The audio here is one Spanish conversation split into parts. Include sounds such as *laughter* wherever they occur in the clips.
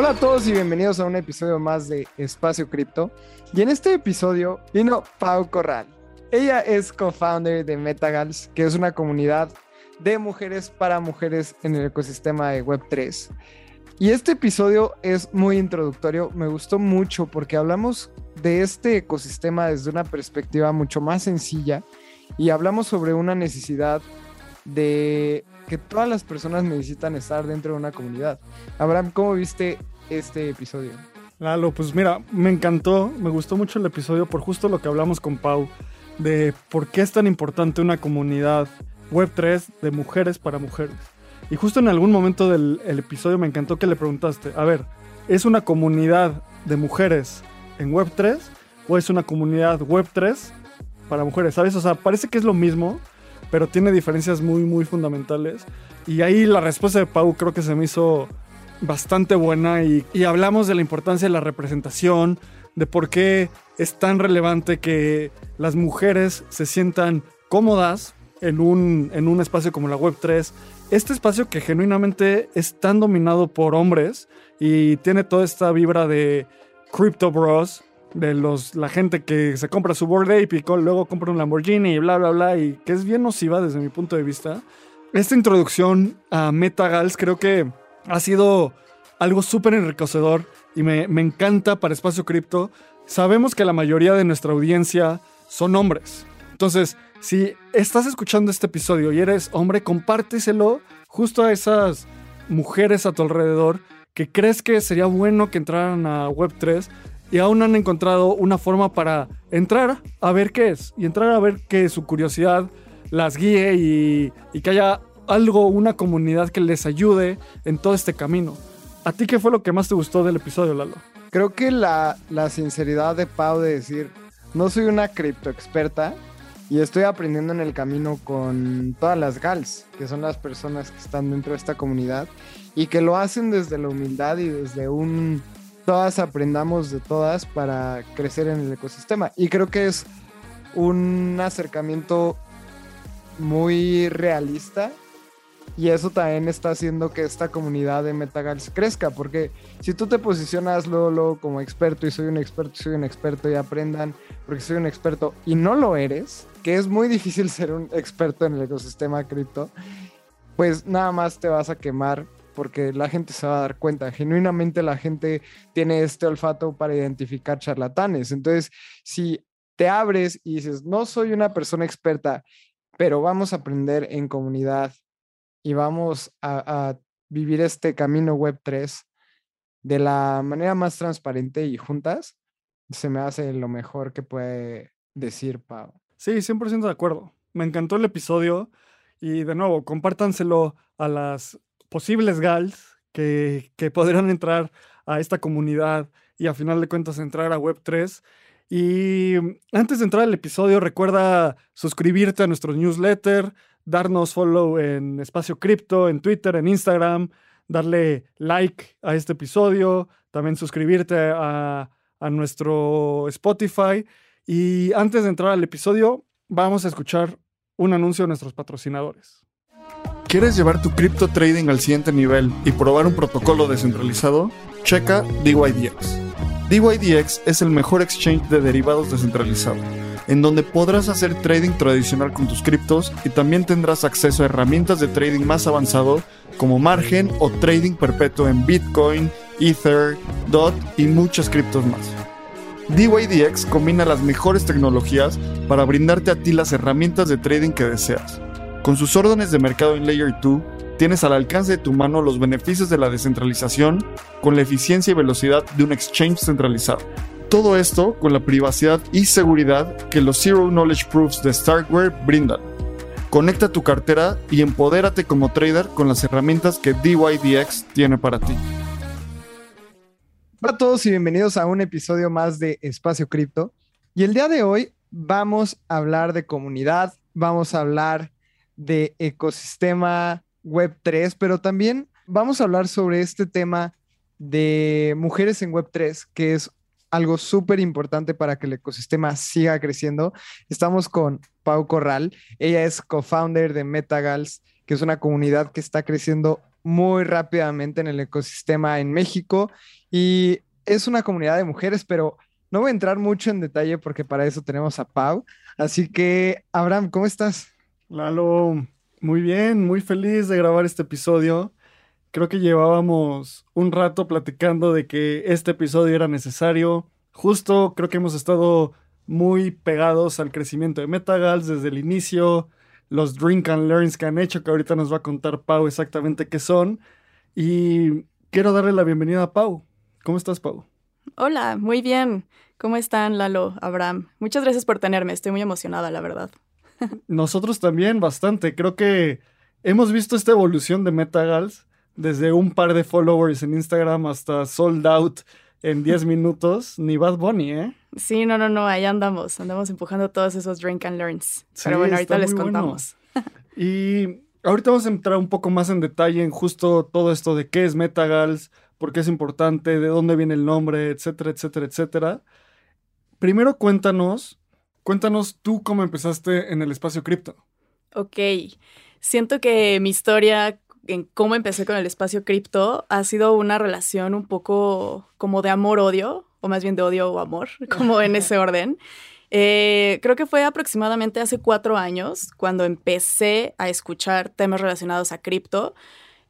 Hola a todos y bienvenidos a un episodio más de Espacio Cripto. Y en este episodio vino Pau Corral. Ella es co-founder de Metagals, que es una comunidad de mujeres para mujeres en el ecosistema de Web3. Y este episodio es muy introductorio, me gustó mucho porque hablamos de este ecosistema desde una perspectiva mucho más sencilla y hablamos sobre una necesidad de que todas las personas necesitan estar dentro de una comunidad. Abraham, ¿cómo viste este episodio? Lalo, pues mira, me encantó, me gustó mucho el episodio por justo lo que hablamos con Pau, de por qué es tan importante una comunidad Web3 de mujeres para mujeres. Y justo en algún momento del episodio me encantó que le preguntaste, a ver, ¿es una comunidad de mujeres en Web3 o es una comunidad Web3 para mujeres? ¿Sabes? O sea, parece que es lo mismo, pero tiene diferencias muy, muy fundamentales. Y ahí la respuesta de Pau creo que se me hizo bastante buena y, hablamos de la importancia de la representación, de por qué es tan relevante que las mujeres se sientan cómodas en un, en un espacio como la Web3, este espacio que genuinamente es tan dominado por hombres y tiene toda esta vibra de Crypto Bros, de los, la gente que se compra su Board Ape y luego compra un Lamborghini y bla, bla, bla, y que es bien nociva desde mi punto de vista. Esta introducción a Metagals creo que ha sido algo súper enriquecedor y me, me encanta para Espacio Cripto. Sabemos que la mayoría de nuestra audiencia son hombres. Entonces, si estás escuchando este episodio y eres hombre, compárteselo justo a esas mujeres a tu alrededor que crees que sería bueno que entraran a Web3 y aún han encontrado una forma para entrar a ver qué es y entrar a ver que su curiosidad las guíe y, y que haya algo, una comunidad que les ayude en todo este camino. ¿A ti qué fue lo que más te gustó del episodio, Lalo? Creo que la, la sinceridad de Pau de decir, no soy una cripto experta, y estoy aprendiendo en el camino con todas las GALs, que son las personas que están dentro de esta comunidad y que lo hacen desde la humildad y desde un todas aprendamos de todas para crecer en el ecosistema. Y creo que es un acercamiento muy realista y eso también está haciendo que esta comunidad de Metagals crezca, porque si tú te posicionas luego, como experto y soy un experto, soy un experto y aprendan porque soy un experto y no lo eres, que es muy difícil *laughs* ser un experto en el ecosistema cripto, pues nada más te vas a quemar porque la gente se va a dar cuenta. Genuinamente la gente tiene este olfato para identificar charlatanes. Entonces, si te abres y dices, no soy una persona experta, pero vamos a aprender en comunidad y vamos a, vivir este camino web 3 de la manera más transparente y juntas, se me hace lo mejor que puede decir Pau. Sí, 100% de acuerdo. Me encantó el episodio y de nuevo, compártanselo a las posibles GALs que, que podrán entrar a esta comunidad y a final de cuentas entrar a Web3. Y antes de entrar al episodio, recuerda suscribirte a nuestro newsletter, darnos follow en Espacio Cripto, en Twitter, en Instagram, darle like a este episodio, también suscribirte a, a nuestro Spotify y antes de entrar al episodio, vamos a escuchar un anuncio de nuestros patrocinadores. ¿Quieres llevar tu cripto trading al siguiente nivel y probar un protocolo descentralizado? Checa DYDX. DYDX es el mejor exchange de derivados descentralizado, en donde podrás hacer trading tradicional con tus criptos y también tendrás acceso a herramientas de trading más avanzado como margen o trading perpetuo en Bitcoin, Ether, DOT y muchas criptos más. DYDX combina las mejores tecnologías para brindarte a ti las herramientas de trading que deseas. Con sus órdenes de mercado en Layer 2, tienes al alcance de tu mano los beneficios de la descentralización con la eficiencia y velocidad de un exchange centralizado. Todo esto con la privacidad y seguridad que los Zero Knowledge Proofs de Starkware brindan. Conecta tu cartera y empodérate como trader con las herramientas que DYDX tiene para ti. Hola a todos y bienvenidos a un episodio más de Espacio Cripto. Y el día de hoy vamos a hablar de comunidad, vamos a hablar de ecosistema Web 3, pero también vamos a hablar sobre este tema de mujeres en Web 3, que es algo súper importante para que el ecosistema siga creciendo. Estamos con Pau Corral. Ella es co-founder de Metagals, que es una comunidad que está creciendo muy rápidamente en el ecosistema en México y es una comunidad de mujeres, pero no voy a entrar mucho en detalle porque para eso tenemos a Pau. Así que, Abraham, ¿cómo estás? Lalo, muy bien, muy feliz de grabar este episodio. Creo que llevábamos un rato platicando de que este episodio era necesario. Justo creo que hemos estado muy pegados al crecimiento de Metagals desde el inicio, los drink and learns que han hecho, que ahorita nos va a contar Pau exactamente qué son. Y quiero darle la bienvenida a Pau. ¿Cómo estás, Pau? Hola, muy bien. ¿Cómo están, Lalo, Abraham? Muchas gracias por tenerme. Estoy muy emocionada, la verdad. Nosotros también, bastante. Creo que hemos visto esta evolución de Metagals desde un par de followers en Instagram hasta sold out en 10 *laughs* minutos, ni Bad Bunny, ¿eh? Sí, no, no, no, ahí andamos, andamos empujando todos esos drink and learns. Pero bueno, ahorita les contamos. *laughs* y ahorita vamos a entrar un poco más en detalle en justo todo esto de qué es Metagals, por qué es importante, de dónde viene el nombre, etcétera, etcétera, etcétera. Primero cuéntanos, cuéntanos tú cómo empezaste en el espacio cripto. Ok, siento que mi historia en cómo empecé con el espacio cripto ha sido una relación un poco como de amor-odio, o más bien de odio o amor, *laughs* como en ese *laughs* orden. Eh, creo que fue aproximadamente hace cuatro años cuando empecé a escuchar temas relacionados a cripto.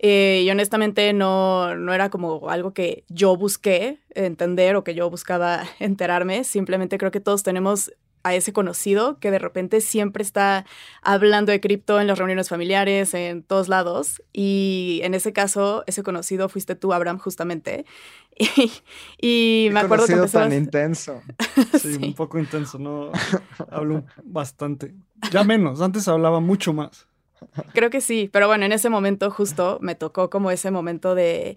Eh, y honestamente no, no era como algo que yo busqué entender o que yo buscaba *laughs* enterarme. Simplemente creo que todos tenemos a ese conocido que de repente siempre está hablando de cripto en las reuniones familiares, en todos lados. Y en ese caso, ese conocido fuiste tú, Abraham, justamente. *laughs* Y, me acuerdo que tan intenso. *laughs* Sí, un poco intenso, ¿no? *laughs* Hablo bastante. Ya menos, antes hablaba mucho más. Creo que sí, pero bueno, en ese momento justo me tocó como ese momento de,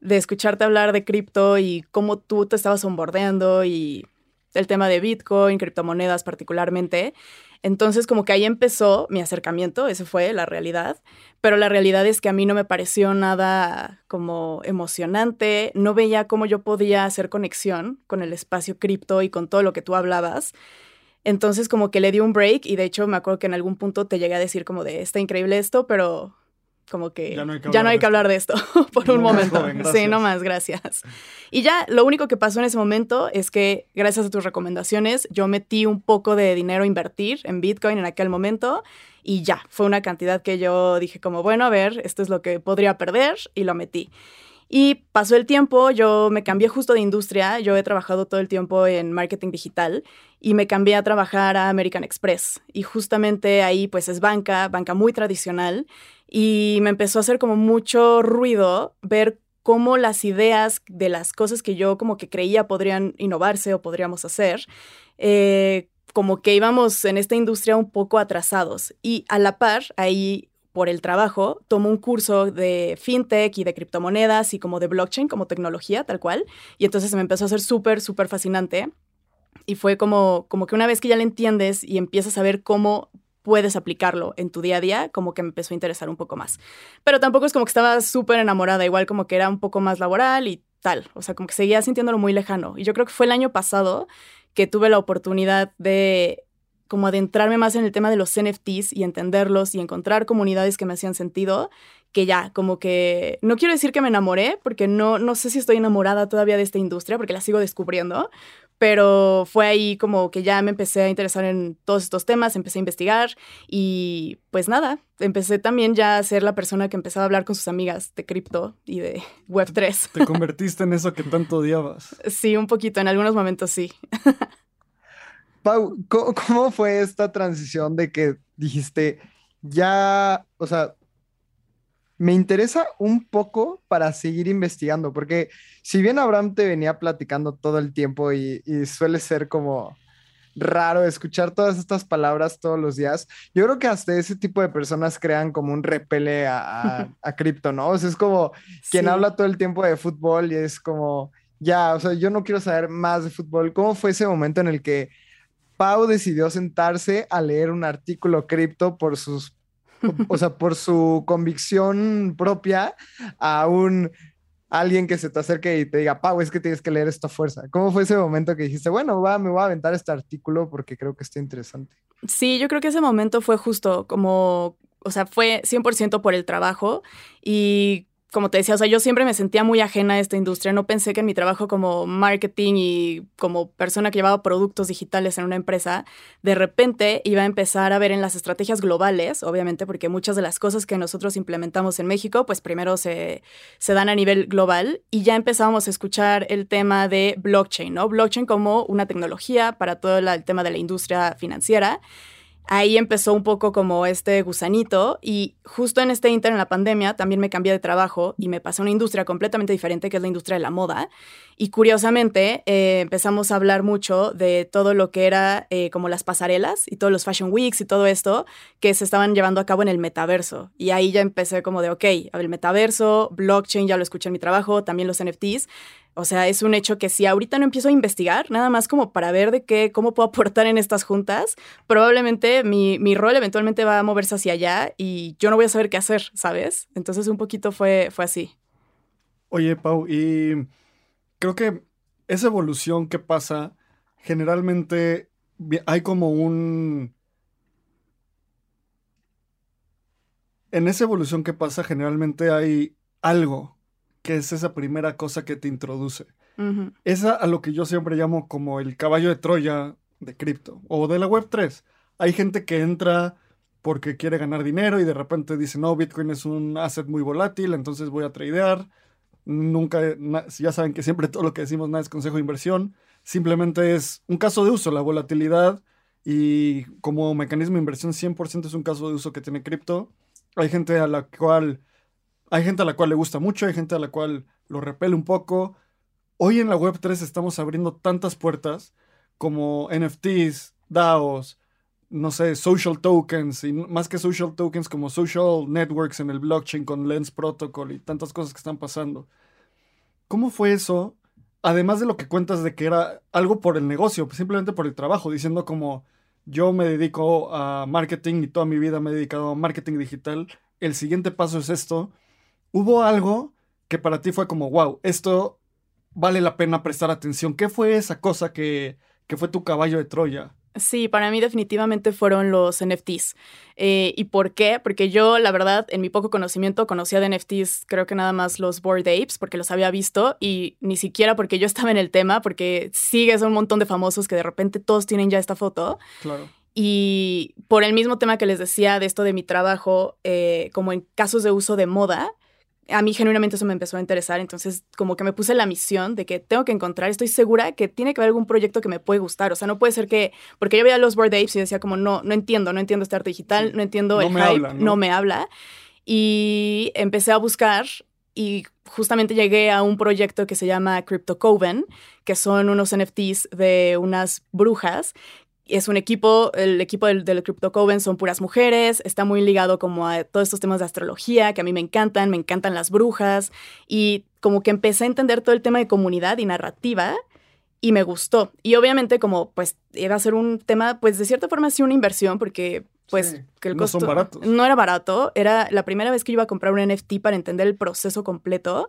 de escucharte hablar de cripto y cómo tú te estabas bombardeando y el tema de Bitcoin, criptomonedas particularmente. Entonces, como que ahí empezó mi acercamiento, eso fue la realidad, pero la realidad es que a mí no me pareció nada como emocionante, no veía cómo yo podía hacer conexión con el espacio cripto y con todo lo que tú hablabas. Entonces, como que le di un break y de hecho me acuerdo que en algún punto te llegué a decir como de, está increíble esto, pero como que ya no hay que, hablar, de esto *laughs* por un momento. sí, no más, gracias. Y ya lo único que pasó en ese momento es que gracias a tus recomendaciones yo metí un poco de dinero a invertir en Bitcoin en aquel momento y ya, fue una cantidad que yo dije como, bueno, a ver, esto es lo que podría perder y lo metí. Y pasó el tiempo, yo me cambié justo de industria, yo he trabajado todo el tiempo en marketing digital y me cambié a trabajar a American Express. Y justamente ahí pues es banca, banca muy tradicional y me empezó a hacer como mucho ruido ver cómo las ideas de las cosas que yo como que creía podrían innovarse o podríamos hacer, eh, como que íbamos en esta industria un poco atrasados. Y a la par, ahí por el trabajo, tomo un curso de fintech y de criptomonedas y como de blockchain, como tecnología, tal cual. Y entonces me empezó a hacer súper, súper fascinante. Y fue como, como que una vez que ya le entiendes y empiezas a ver cómo puedes aplicarlo en tu día a día, como que me empezó a interesar un poco más. Pero tampoco es como que estaba súper enamorada, igual como que era un poco más laboral y tal, o sea, como que seguía sintiéndolo muy lejano. Y yo creo que fue el año pasado que tuve la oportunidad de como adentrarme más en el tema de los NFTs y entenderlos y encontrar comunidades que me hacían sentido, que ya, como que, no quiero decir que me enamoré, porque no, no sé si estoy enamorada todavía de esta industria, porque la sigo descubriendo, pero fue ahí como que ya me empecé a interesar en todos estos temas, empecé a investigar y pues nada, empecé también ya a ser la persona que empezaba a hablar con sus amigas de cripto y de *laughs* Web3. Te convertiste en eso que tanto odiabas. *laughs* Sí, un poquito, en algunos momentos sí. *laughs* Pau, ¿cómo fue esta transición de que dijiste, ya, o sea, me interesa un poco para seguir investigando, porque si bien Abraham te venía platicando todo el tiempo y, suele ser como raro escuchar todas estas palabras todos los días. Yo creo que hasta ese tipo de personas crean como un repele a, a, *laughs* cripto, ¿no? O sea, es como quien habla todo el tiempo de fútbol y es como, ya, o sea, yo no quiero saber más de fútbol. ¿Cómo fue ese momento en el que Pau decidió sentarse a leer un artículo cripto por sus, o sea, por su convicción propia a un alguien que se te acerque y te diga, Pau, es que tienes que leer esta fuerza. ¿Cómo fue ese momento que dijiste, bueno, va, me voy a aventar este artículo porque creo que está interesante? Sí, yo creo que ese momento fue justo como, o sea, fue 100% por el trabajo y como te decía, o sea, yo siempre me sentía muy ajena a esta industria. No pensé que en mi trabajo como marketing y como persona que llevaba productos digitales en una empresa, de repente iba a empezar a ver en las estrategias globales, obviamente, porque muchas de las cosas que nosotros implementamos en México, pues primero se, se dan a nivel global y ya empezábamos a escuchar el tema de blockchain, ¿no? Blockchain como una tecnología para todo el tema de la industria financiera ahí empezó un poco como este gusanito y justo en este inter, en la pandemia, también me cambié de trabajo y me pasé a una industria completamente diferente, que es la industria de la moda. Y curiosamente eh, empezamos a hablar mucho de todo lo que era eh, como las pasarelas y todos los fashion weeks y todo esto que se estaban llevando a cabo en el metaverso. Y ahí ya empecé como de, ok, el metaverso, blockchain, ya lo escuché en mi trabajo, también los NFTs. O sea, es un hecho que si ahorita no empiezo a investigar, nada más como para ver de qué, cómo puedo aportar en estas juntas, probablemente mi, mi, rol eventualmente va a moverse hacia allá y yo no voy a saber qué hacer, ¿sabes? Entonces un poquito fue, fue así. Oye, Pau, y creo que esa evolución que pasa, generalmente hay como un... En esa evolución que pasa, generalmente hay algo que es esa primera cosa que te introduce. Esa a lo que yo siempre llamo como el caballo de Troya de cripto o de la web 3. Hay gente que entra porque quiere ganar dinero y de repente dice, no, Bitcoin es un asset muy volátil, entonces voy a tradear. Nunca, ya saben que siempre todo lo que decimos nada es consejo de inversión. Simplemente es un caso de uso, la volatilidad y como mecanismo de inversión 100% es un caso de uso que tiene cripto. Hay gente a la cual hay gente a la cual le gusta mucho, hay gente a la cual lo repele un poco. Hoy en la Web3 estamos abriendo tantas puertas como NFTs, DAOs, no sé, social tokens, y más que social tokens como social networks en el blockchain con Lens Protocol y tantas cosas que están pasando. ¿Cómo fue eso? Además de lo que cuentas de que era algo por el negocio, simplemente por el trabajo, diciendo como yo me dedico a marketing y toda mi vida me he dedicado a marketing digital, el siguiente paso es esto ¿Hubo algo que para ti fue como, wow, esto vale la pena prestar atención? ¿Qué fue esa cosa que, que fue tu caballo de Troya? Sí, para mí definitivamente fueron los NFTs. Eh, ¿Y por qué? Porque yo, la verdad, en mi poco conocimiento, conocía de NFTs, creo que nada más los Bored Apes, porque los había visto, y ni siquiera porque yo *laughs* estaba en el tema, porque sigues a un montón de famosos que de repente todos tienen ya esta foto. Claro. Y por el mismo tema que les decía de esto de mi trabajo, eh, como en casos de uso de moda, a mí genuinamente eso me empezó a interesar, entonces como que me puse la misión de que tengo que encontrar, estoy segura que tiene que haber algún proyecto que me puede gustar, o sea, no puede ser que, porque yo veía los Board Apes y decía como, no, no entiendo, no entiendo este arte digital, no entiendo el hype, ¿no? me habla, y empecé a buscar y justamente llegué a un proyecto que se llama Crypto Coven, que son unos NFTs de unas brujas es un equipo, el equipo del, del Crypto Coven son puras mujeres, está muy ligado como a todos estos temas de astrología que a mí me encantan, me encantan las brujas y como que empecé a entender todo el tema de comunidad y narrativa y me gustó. Y obviamente como pues iba a ser un tema pues de cierta forma sí una inversión porque pues que el costo no era barato, era la primera vez que iba a comprar un NFT para entender el proceso completo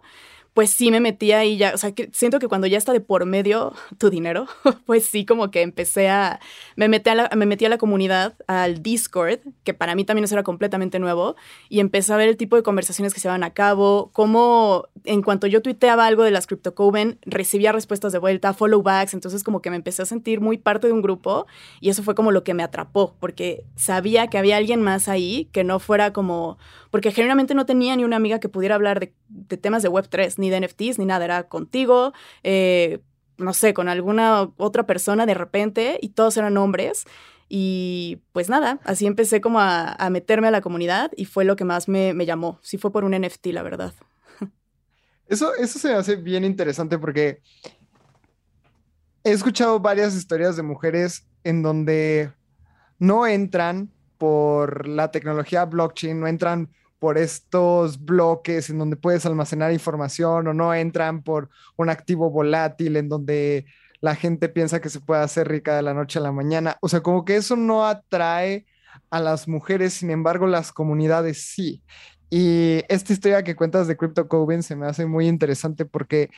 pues sí me metía y ya, o sea, que siento que cuando ya está de por medio tu dinero, *laughs* pues sí como que empecé a, me metí a la, me metí a la comunidad, al Discord, que para mí también eso era completamente nuevo, y empecé a ver el tipo de conversaciones que se van a cabo, cómo en cuanto yo tuiteaba algo de las CryptoCoven, recibía respuestas de vuelta, followbacks, entonces como que me empecé a sentir muy parte de un grupo y eso fue como lo que me atrapó, porque sabía que había alguien más ahí que no fuera como, porque generalmente no tenía ni una amiga que pudiera hablar de, de temas de Web3 ni de NFTs, ni nada, era contigo, eh, no sé, con alguna otra persona de repente y todos eran hombres. Y pues nada, así empecé como a, meterme a la comunidad y fue lo que más me, llamó. Sí fue por un NFT, la verdad. Eso, eso se hace bien interesante porque he escuchado varias historias de mujeres en donde no entran por la tecnología blockchain, no entran por estos bloques en donde puedes almacenar información o no entran por un activo volátil en donde la gente piensa que se puede hacer rica de la noche a la mañana. O sea, como que eso no atrae a las mujeres, sin embargo, las comunidades sí. Y esta historia que cuentas de Crypto Coven se me hace muy interesante porque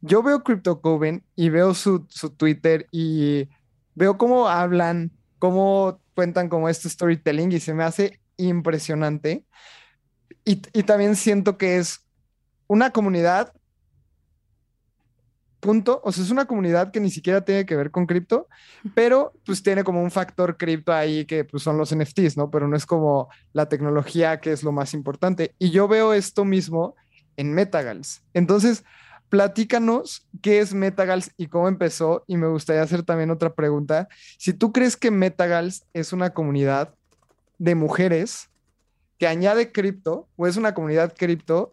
yo veo Crypto Coven y veo su, su Twitter y veo cómo hablan, cómo cuentan como este storytelling y se me hace impresionante. Y, y también siento que es una comunidad, punto, o sea, es una comunidad que ni siquiera tiene que ver con cripto, pero pues tiene como un factor cripto ahí que pues son los NFTs, ¿no? Pero no es como la tecnología que es lo más importante. Y yo veo esto mismo en Metagals. Entonces, platícanos qué es Metagals y cómo empezó. Y me gustaría hacer también otra pregunta. Si tú crees que Metagals es una comunidad de mujeres que añade cripto o es una comunidad cripto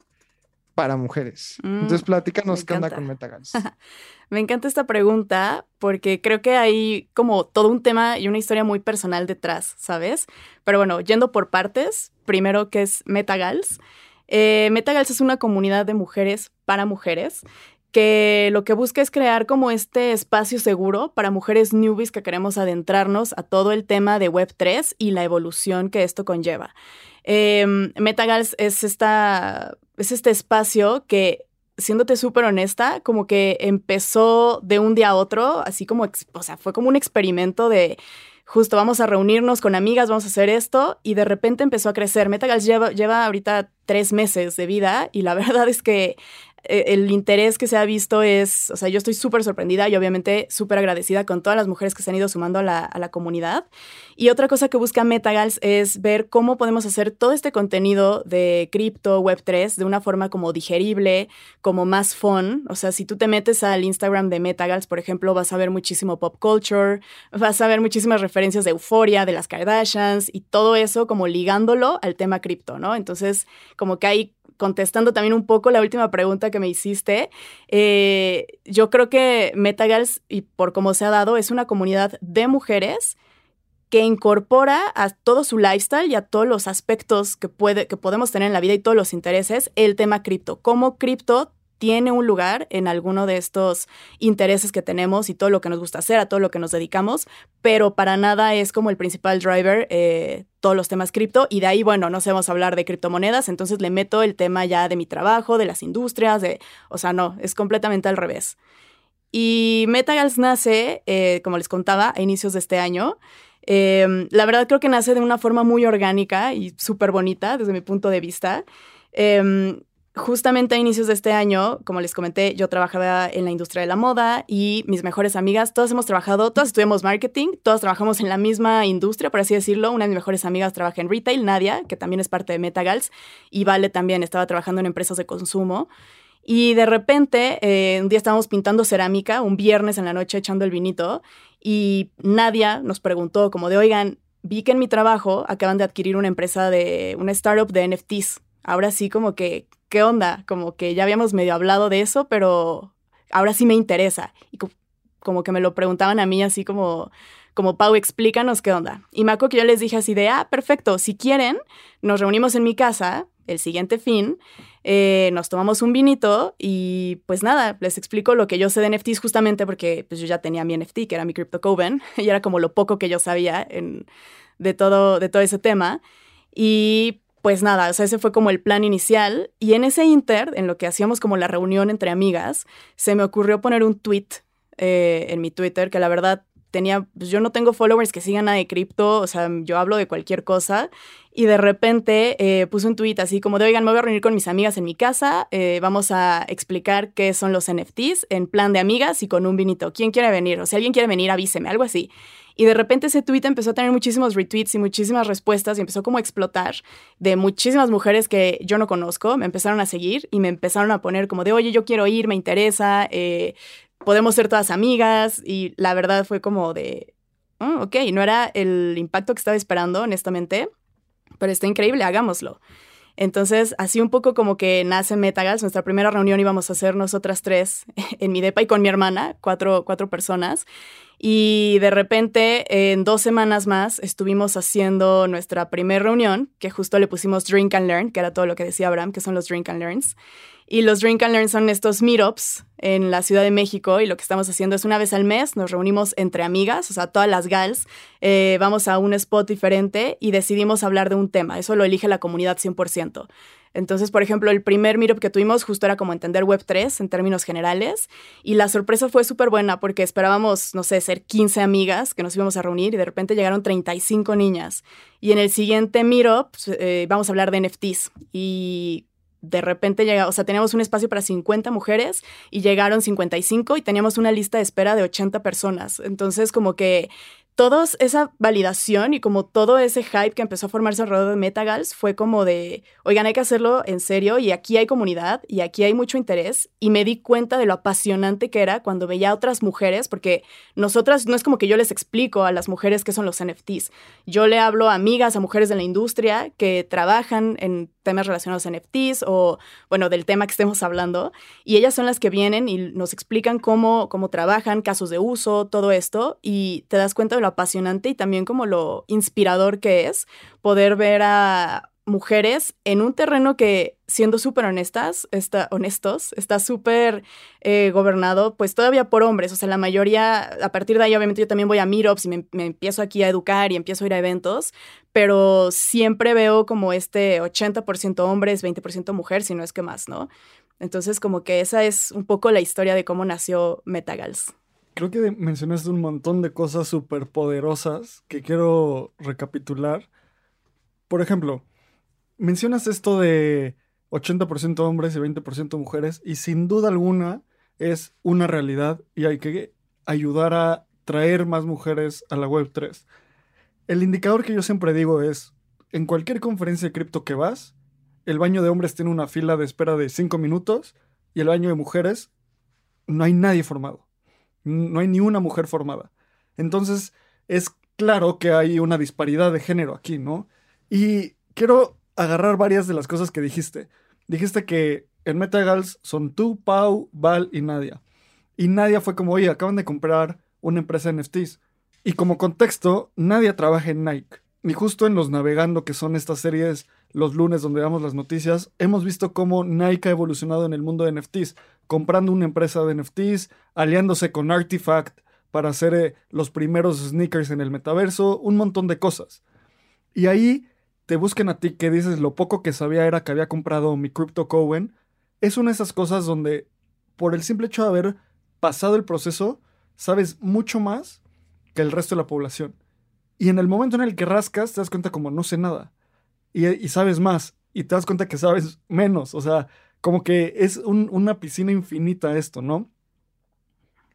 para mujeres. Mm, Entonces, platícanos qué onda con Metagals. *laughs* Me encanta esta pregunta porque creo que hay como todo un tema y una historia muy personal detrás, ¿sabes? Pero bueno, yendo por partes, primero que es Metagals. Eh, Metagals es una comunidad de mujeres para mujeres que lo que busca es crear como este espacio seguro para mujeres newbies que queremos adentrarnos a todo el tema de Web3 y la evolución que esto conlleva. Eh, es, esta, es este espacio que siéndote súper honesta, como que empezó de un día a otro, así como, o sea, fue como un experimento de justo vamos a reunirnos con amigas, vamos a hacer esto, y de repente empezó a crecer. Metagals lleva, lleva ahorita tres meses de vida y la *laughs* verdad es que el interés que se ha visto es, o sea, yo estoy súper sorprendida y obviamente súper agradecida con todas las mujeres que se han ido sumando a la, a la comunidad. Y otra cosa que busca Metagals es ver cómo podemos hacer todo este contenido de cripto, Web3, de una forma como digerible, como más fun. O sea, si tú te metes al Instagram de Metagals, por ejemplo, vas a ver muchísimo pop culture, vas a ver muchísimas referencias de euforia, de las Kardashians y todo eso como ligándolo al tema cripto, ¿no? Entonces, como que hay contestando también un poco la última pregunta que me hiciste, eh, yo creo que Metagals, y por cómo se ha dado, es una comunidad de mujeres que incorpora a todo su lifestyle y a todos los aspectos que, puede, que podemos tener en la vida y todos los intereses el tema cripto. Cómo cripto tiene un lugar en alguno de estos intereses que tenemos y todo lo que nos gusta hacer, a todo lo que nos dedicamos, pero para nada es como el principal driver eh, todos los temas cripto y de ahí, bueno, no sabemos hablar de criptomonedas, entonces le meto el tema ya de mi trabajo, de las industrias, de, o sea, no, es completamente al revés. Y Metagals nace, eh, como les contaba, a inicios de este año. Eh, la verdad creo que nace de una forma muy orgánica y súper bonita desde mi punto de vista. Eh, justamente a inicios de este año, como les comenté, yo trabajaba en la industria de la moda y mis mejores amigas, todas hemos trabajado, todas estudiamos marketing, todas trabajamos en la misma industria, por así decirlo. Una de mis mejores amigas trabaja en retail, Nadia, que también es parte de Metagals, y Vale también estaba trabajando en empresas de consumo. Y de repente, eh, un día estábamos pintando cerámica, un viernes en la noche echando el vinito, y Nadia nos preguntó como de, oigan, vi que en mi trabajo acaban de adquirir una empresa de, una startup de NFTs. Ahora sí como que, ¿qué onda? Como que ya habíamos medio hablado de eso, pero ahora sí me interesa. Y co- como que me lo preguntaban a mí así como, como Pau, explícanos qué onda. Y me acuerdo que yo les dije así de, ah, perfecto, si quieren, nos reunimos en mi casa el siguiente fin, eh, nos tomamos un vinito y pues nada, les explico lo que yo sé de NFTs justamente porque pues yo ya tenía mi NFT, que era mi Crypto Coven, *laughs* y era como lo poco que yo sabía en, de, todo, de todo ese tema. Y pues nada, o sea, ese fue como el plan inicial. Y en ese inter, en lo que hacíamos como la reunión entre amigas, se me ocurrió poner un tweet eh, en mi Twitter que la verdad tenía, pues yo no tengo followers que sigan nada de cripto, o sea, yo hablo de cualquier cosa. Y de repente eh, puse un tweet así como de, oigan, me voy a reunir con mis amigas en mi casa, eh, vamos a explicar qué son los NFTs en plan de amigas y con un vinito. ¿Quién quiere venir? O si alguien quiere venir, avíseme, algo así. Y de repente ese tweet empezó a tener muchísimos retweets y muchísimas respuestas y empezó como a explotar de muchísimas mujeres que yo no conozco, me empezaron a seguir y me empezaron a poner como de, oye, yo quiero ir, me interesa, eh, podemos ser todas amigas y la verdad fue como de, oh, ok, no era el impacto que estaba esperando, honestamente, pero está increíble, hagámoslo. Entonces, así un poco como que nace Metagals. Nuestra primera reunión íbamos a hacer nosotras tres *laughs* en mi depa y con mi hermana, cuatro, cuatro personas. Y de repente, en dos semanas más, estuvimos haciendo nuestra primera reunión, que justo le pusimos Drink and Learn, que era todo lo que decía Abraham, que son los Drink and Learns. Y los Drink and Learn son estos meetups en la Ciudad de México y lo que estamos haciendo es una vez al mes nos reunimos entre amigas, o sea, todas las gals, eh, vamos a un spot diferente y decidimos hablar de un tema. Eso lo elige la comunidad 100%. Entonces, por ejemplo, el primer meetup que tuvimos justo era como entender Web3 en términos generales y la sorpresa fue súper buena porque esperábamos, no sé, ser 15 amigas que nos íbamos a reunir y de repente llegaron 35 niñas. Y en el siguiente meetup eh, vamos a hablar de NFTs y de repente llega, o sea, teníamos un espacio para 50 mujeres y llegaron 55 y teníamos una lista de espera de 80 personas. Entonces, como que toda esa validación y como todo ese hype que empezó a formarse alrededor de Metagals fue como de, oigan, hay que hacerlo en serio y aquí hay comunidad y aquí hay mucho interés y me di cuenta de lo apasionante que era cuando veía a otras mujeres, porque nosotras no es como que yo les explico a las mujeres qué son los NFTs, yo le hablo a amigas, a mujeres de la industria que trabajan en temas relacionados a NFTs o, bueno, del tema que estemos hablando y ellas son las que vienen y nos explican cómo, cómo trabajan, casos de uso, todo esto y te das cuenta de apasionante y también como lo inspirador que es poder ver a mujeres en un terreno que, siendo súper honestas, está, honestos, está súper eh, gobernado, pues todavía por hombres. O sea, la mayoría, a partir de ahí, obviamente yo también voy a meetups y me, me empiezo aquí a educar y empiezo a ir a eventos, pero siempre veo como este 80% hombres, 20% mujer, si no es que más, ¿no? Entonces, como que esa es un poco la historia de cómo nació Metagals creo que mencionaste un montón de cosas súper poderosas que quiero recapitular. Por ejemplo, mencionas esto de 80% hombres y 20% mujeres y sin duda alguna es una realidad y hay que ayudar a traer más mujeres a la Web3. El indicador que yo siempre digo es, en cualquier conferencia de cripto que vas, el baño de hombres tiene una fila de espera de 5 minutos y el baño de mujeres no hay nadie formado no hay ni una mujer formada. Entonces, es claro que hay una disparidad de género aquí, ¿no? Y quiero agarrar varias de las cosas que dijiste. Dijiste que en Metagals son tú, Pau, Val y Nadia. Y Nadia fue como, oye, acaban de comprar una empresa de NFTs. Y como contexto, Nadia trabaja en Nike. Y justo en los Navegando, que son estas series los lunes donde damos las noticias, hemos visto cómo Nike ha evolucionado en el mundo de NFTs, comprando una empresa de NFTs, aliándose con Artifact para hacer eh, los primeros sneakers en el metaverso, un montón de cosas. Y ahí te busquen a ti que dices lo poco que sabía era que había comprado mi Crypto Cowen. Es una de esas cosas donde, por el simple hecho de haber pasado el proceso, sabes mucho más que el resto de la población. Y en el momento en el que rascas, te das cuenta como no sé nada. Y, sabes más. Y te das cuenta que sabes menos. O sea, como que es una piscina infinita esto, ¿no?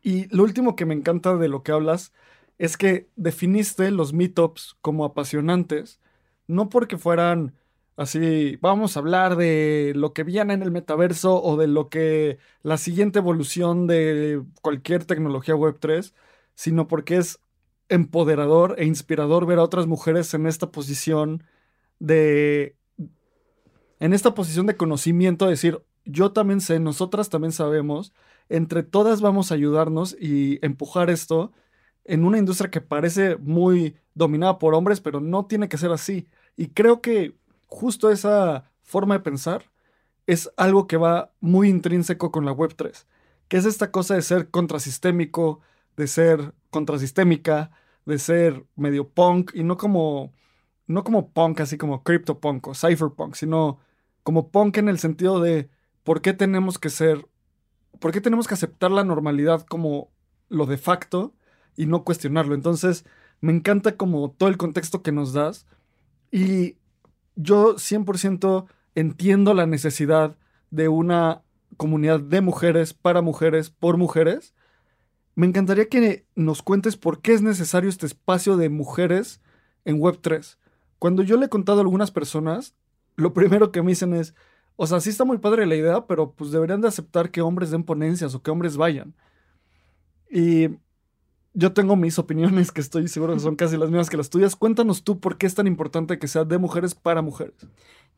Y lo último que me encanta de lo que hablas es que definiste los meetups como apasionantes, no porque fueran así, vamos a hablar de lo que viene en el metaverso o de lo que la siguiente evolución de cualquier tecnología web 3, sino porque es empoderador e inspirador ver a otras mujeres en esta posición de... En esta posición de conocimiento, decir, yo también sé, nosotras también sabemos, entre todas vamos a ayudarnos y empujar esto en una industria que parece muy dominada por hombres, pero no tiene que ser así. Y creo que justo esa forma de pensar es algo que va muy intrínseco con la Web3, que es esta cosa de ser contrasistémico, de ser contrasistémica, de ser medio punk y no como no como punk así como punk o cypherpunk, sino como punk en el sentido de por qué tenemos que ser por qué tenemos que aceptar la normalidad como lo de facto y no cuestionarlo. Entonces, me encanta como todo el contexto que nos das y yo 100% entiendo la necesidad de una comunidad de mujeres para mujeres por mujeres me encantaría que nos cuentes por qué es necesario este espacio de mujeres en Web3. Cuando yo le he contado a algunas personas, lo primero que me dicen es, o sea, sí está muy padre la idea, pero pues deberían de aceptar que hombres den ponencias o que hombres vayan. Y yo tengo mis opiniones que estoy seguro que son casi las mismas que las tuyas. Cuéntanos tú por qué es tan importante que sea de mujeres para mujeres.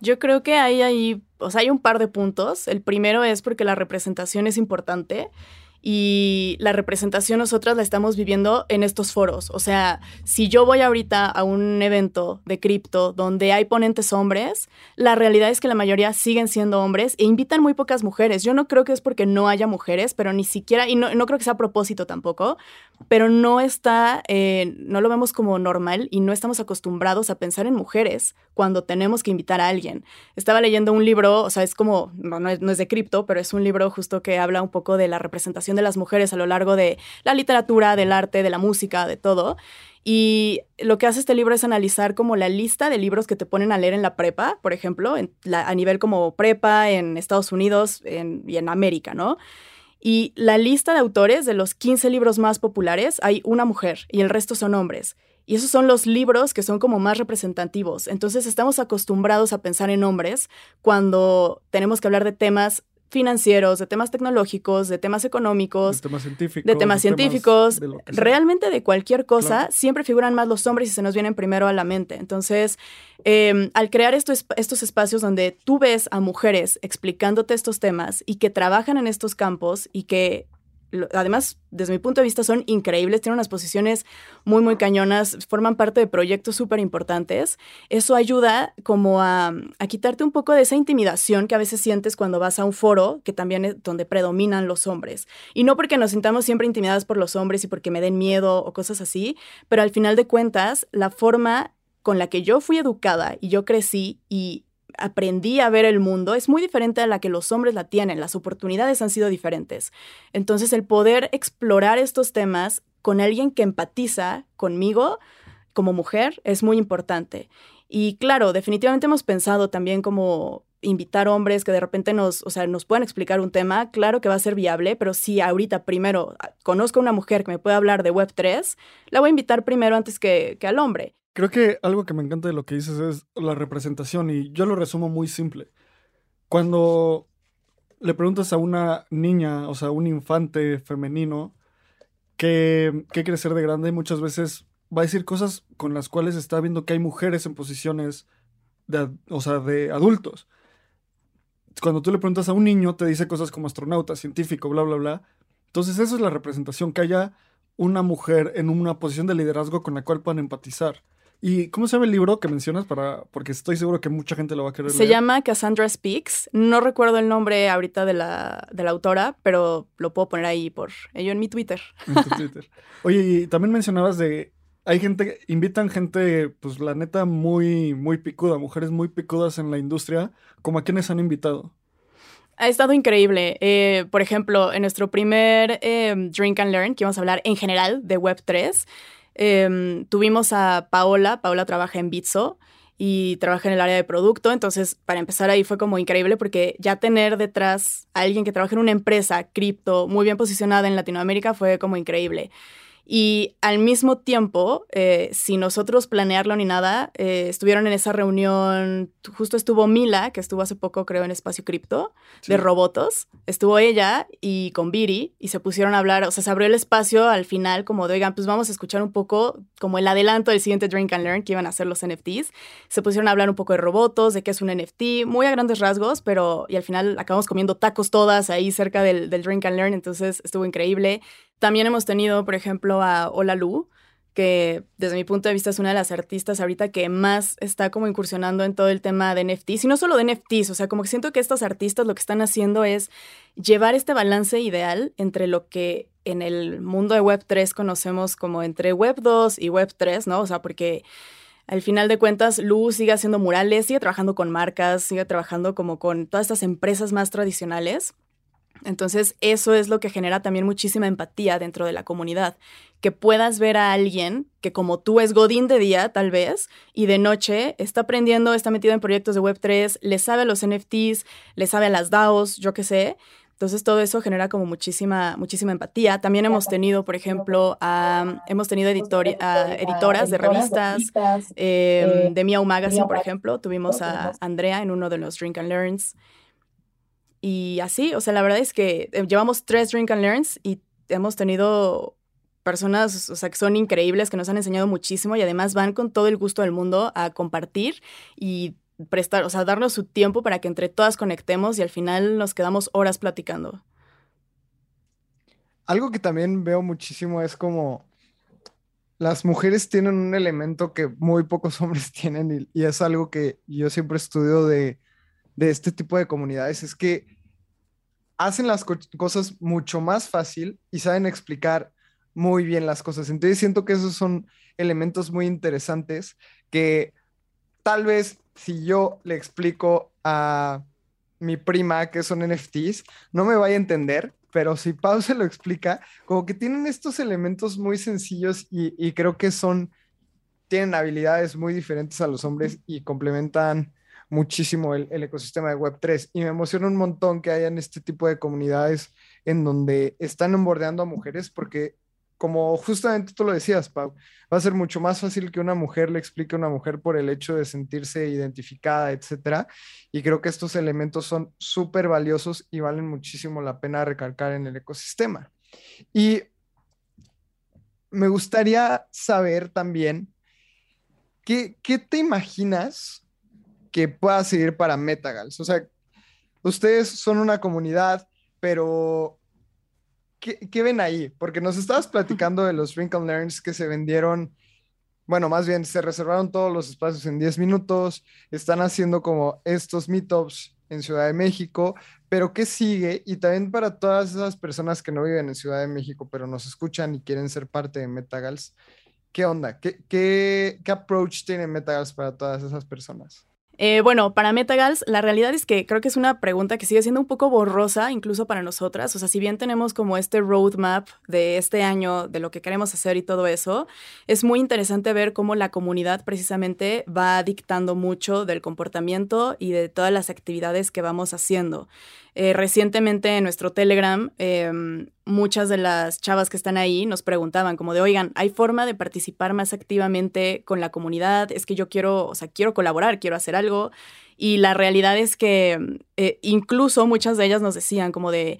Yo creo que hay ahí, o sea, hay un par de puntos. El primero es porque la representación es importante y la representación nosotras la estamos viviendo en estos foros. O sea, si yo voy ahorita a un evento de cripto donde hay ponentes hombres, la realidad es que la mayoría siguen siendo hombres e invitan muy pocas mujeres. Yo no creo que es porque no haya mujeres, pero ni siquiera, y no, creo que sea a propósito tampoco, pero no está, eh, no lo vemos como normal y no estamos acostumbrados a pensar en mujeres cuando tenemos que invitar a alguien. Estaba leyendo un libro, o sea, es como, no, no es de cripto, pero es un libro justo que habla un poco de la representación de las mujeres a lo largo de la literatura, del arte, de la música, de todo. Y lo que hace este libro es analizar como la lista de libros que te ponen a leer en la prepa, por ejemplo, a nivel como prepa en Estados Unidos y en América, ¿no? Y la lista de autores de los 15 libros más populares hay una mujer y el resto son hombres. Y esos son los libros que son como más representativos. Entonces estamos acostumbrados a pensar en hombres cuando tenemos que hablar de temas financieros, de temas tecnológicos, de temas económicos, de temas científicos, de temas científicos, realmente de cualquier cosa, siempre figuran más los hombres y se nos vienen primero a la mente. Entonces, em, al crear estos, estos espacios donde tú ves a mujeres explicándote estos temas y que trabajan en estos campos y que además, desde mi punto de vista, son increíbles, tienen unas posiciones muy, muy cañonas, forman parte de proyectos súper importantes. Eso ayuda como a, quitarte un poco de esa intimidación que a veces sientes cuando vas a un foro, que también es donde predominan los hombres. Y no porque nos sintamos siempre intimidadas por los hombres y porque me den miedo o cosas así, pero al final de cuentas, la forma con la que yo fui educada y yo crecí y aprendí a ver el mundo es muy diferente a la que los hombres la tienen. Las oportunidades han sido diferentes. Entonces, el poder explorar estos temas con alguien que empatiza conmigo como mujer es muy importante. Y claro, definitivamente hemos pensado también como invitar hombres que de repente nos, o sea, nos puedan explicar un tema, claro que va a ser viable, pero si ahorita primero conozco a una mujer que me puede hablar de Web3, la voy a invitar primero antes que, que al hombre. Creo que algo que me encanta de lo que dices es la representación y yo lo resumo muy simple. Cuando le preguntas a una niña, o sea, un infante femenino, que, qué quiere ser de grande, muchas veces va a decir cosas con las cuales está viendo que hay mujeres en posiciones de, o sea, de adultos. Cuando tú le preguntas a un niño, te dice cosas como astronauta, científico, bla, bla, bla. Entonces, eso es la representación, que haya una mujer en una posición de liderazgo con la cual puedan empatizar. ¿Y cómo se llama el libro que mencionas? para Porque estoy seguro que mucha gente lo va a querer Se llama Cassandra Speaks. No recuerdo el nombre ahorita de la, de la autora, pero lo puedo poner ahí por ello en mi Twitter. En tu *laughs* Twitter. Oye, y también mencionabas de... Hay gente, invitan gente, pues la neta, muy, muy picuda, mujeres muy picudas en la industria. ¿Cómo a quiénes han invitado? Ha estado increíble. Eh, por ejemplo, en nuestro primer eh, Drink and Learn, que vamos a hablar en general de Web3, Em, tuvimos a Paola, Paola trabaja en Bitso y trabaja en el área de producto, entonces para empezar ahí fue como increíble porque ya tener detrás a alguien que trabaja en una empresa cripto muy bien posicionada en Latinoamérica fue como increíble. Y al mismo tiempo, eh, sin nosotros planearlo ni nada, eh, estuvieron en esa reunión, justo estuvo Mila, que estuvo hace poco creo en Espacio Cripto, de Robotos, estuvo ella y con Viri y se pusieron a hablar, o sea, se abrió el espacio al final como de, oigan, pues vamos a escuchar un poco como el adelanto del siguiente Drink and Learn que iban a hacer los NFTs. Se pusieron a hablar un poco de robotos, de qué es un NFT, muy a grandes rasgos, pero y al final acabamos comiendo tacos todas ahí cerca del, del Drink and Learn, entonces estuvo increíble. También hemos tenido, por ejemplo, a Hola Lu, que desde mi punto de vista es una de las artistas ahorita que más está como incursionando en todo el tema de NFTs, y no solo de NFTs, o sea, como que siento que estos artistas lo que están haciendo es llevar este balance ideal entre lo que en el mundo de Web3 conocemos como entre Web 2 y Web 3, ¿no? O sea, porque al final de cuentas, Lu sigue haciendo murales, sigue trabajando con marcas, sigue trabajando como con todas estas empresas más tradicionales. Entonces, eso es lo que genera también muchísima empatía dentro de la comunidad, que puedas ver a alguien que como tú es Godín de día, tal vez, y de noche está aprendiendo, está metido en proyectos de Web3, le sabe a los NFTs, le sabe a las DAOs, yo qué sé. Entonces todo eso genera como muchísima, muchísima empatía. También hemos tenido, por ejemplo, hemos tenido editoras de revistas, em, de Miau Magazine, por ejemplo. Tuvimos a Andrea en uno de los Drink and Learns. Y así, o sea, la verdad es que eh, llevamos tres Drink and Learns y hemos tenido personas, o sea, que son increíbles, que nos han enseñado muchísimo y además van con todo el gusto del mundo a compartir y prestar, o sea, darnos su tiempo para que entre todas conectemos y al final nos quedamos horas platicando. Algo que también veo muchísimo es como las mujeres tienen un elemento que muy pocos *laughs* hombres tienen y, es algo que yo siempre estudio de, de, este tipo de comunidades, es que hacen las cosas mucho más fácil y saben explicar muy bien las cosas. Entonces siento que esos son elementos muy interesantes que tal vez si yo le explico a mi prima que son NFTs, no me vaya a entender, pero si Pau se lo explica, como que tienen estos elementos muy sencillos y, creo que son, tienen habilidades muy diferentes a los hombres y complementan muchísimo el, el ecosistema de Web3. Y me emociona un montón que hayan este tipo de comunidades en donde están embordeando a mujeres porque como justamente tú lo decías, Pau, va a ser mucho más fácil que una mujer le explique a una mujer por el hecho de sentirse identificada, etcétera. Y creo que estos elementos son súper valiosos y valen muchísimo la pena recalcar en el ecosistema. Y me gustaría saber también, ¿qué, qué te imaginas que pueda seguir para Metagals? O sea, ustedes son una comunidad, pero ¿qué, ven ahí? Porque nos estabas platicando de los Drink and Learns que se vendieron, bueno, más bien se reservaron todos los espacios en 10 minutos, están haciendo como estos meetups en Ciudad de México, pero ¿qué sigue? Y también para todas esas personas que no viven en Ciudad de México, pero nos escuchan y quieren ser parte de Metagals, ¿qué onda? ¿Qué, qué, qué approach tiene Metagals para todas esas personas? Eh, bueno, para Metagals, la realidad es que creo que es una pregunta que sigue siendo un poco borrosa, incluso para nosotras. O sea, si bien tenemos como este roadmap de este año, de lo que queremos hacer y todo eso, es muy interesante ver cómo la comunidad precisamente va dictando mucho del comportamiento y de todas las actividades que vamos haciendo. Eh, recientemente en nuestro Telegram, em, muchas de las chavas que están ahí nos preguntaban como de, oigan, ¿hay forma de participar más activamente con la comunidad? Es que yo quiero, o sea, quiero colaborar, quiero hacer algo. Y la realidad es que eh, incluso muchas de ellas nos decían como de,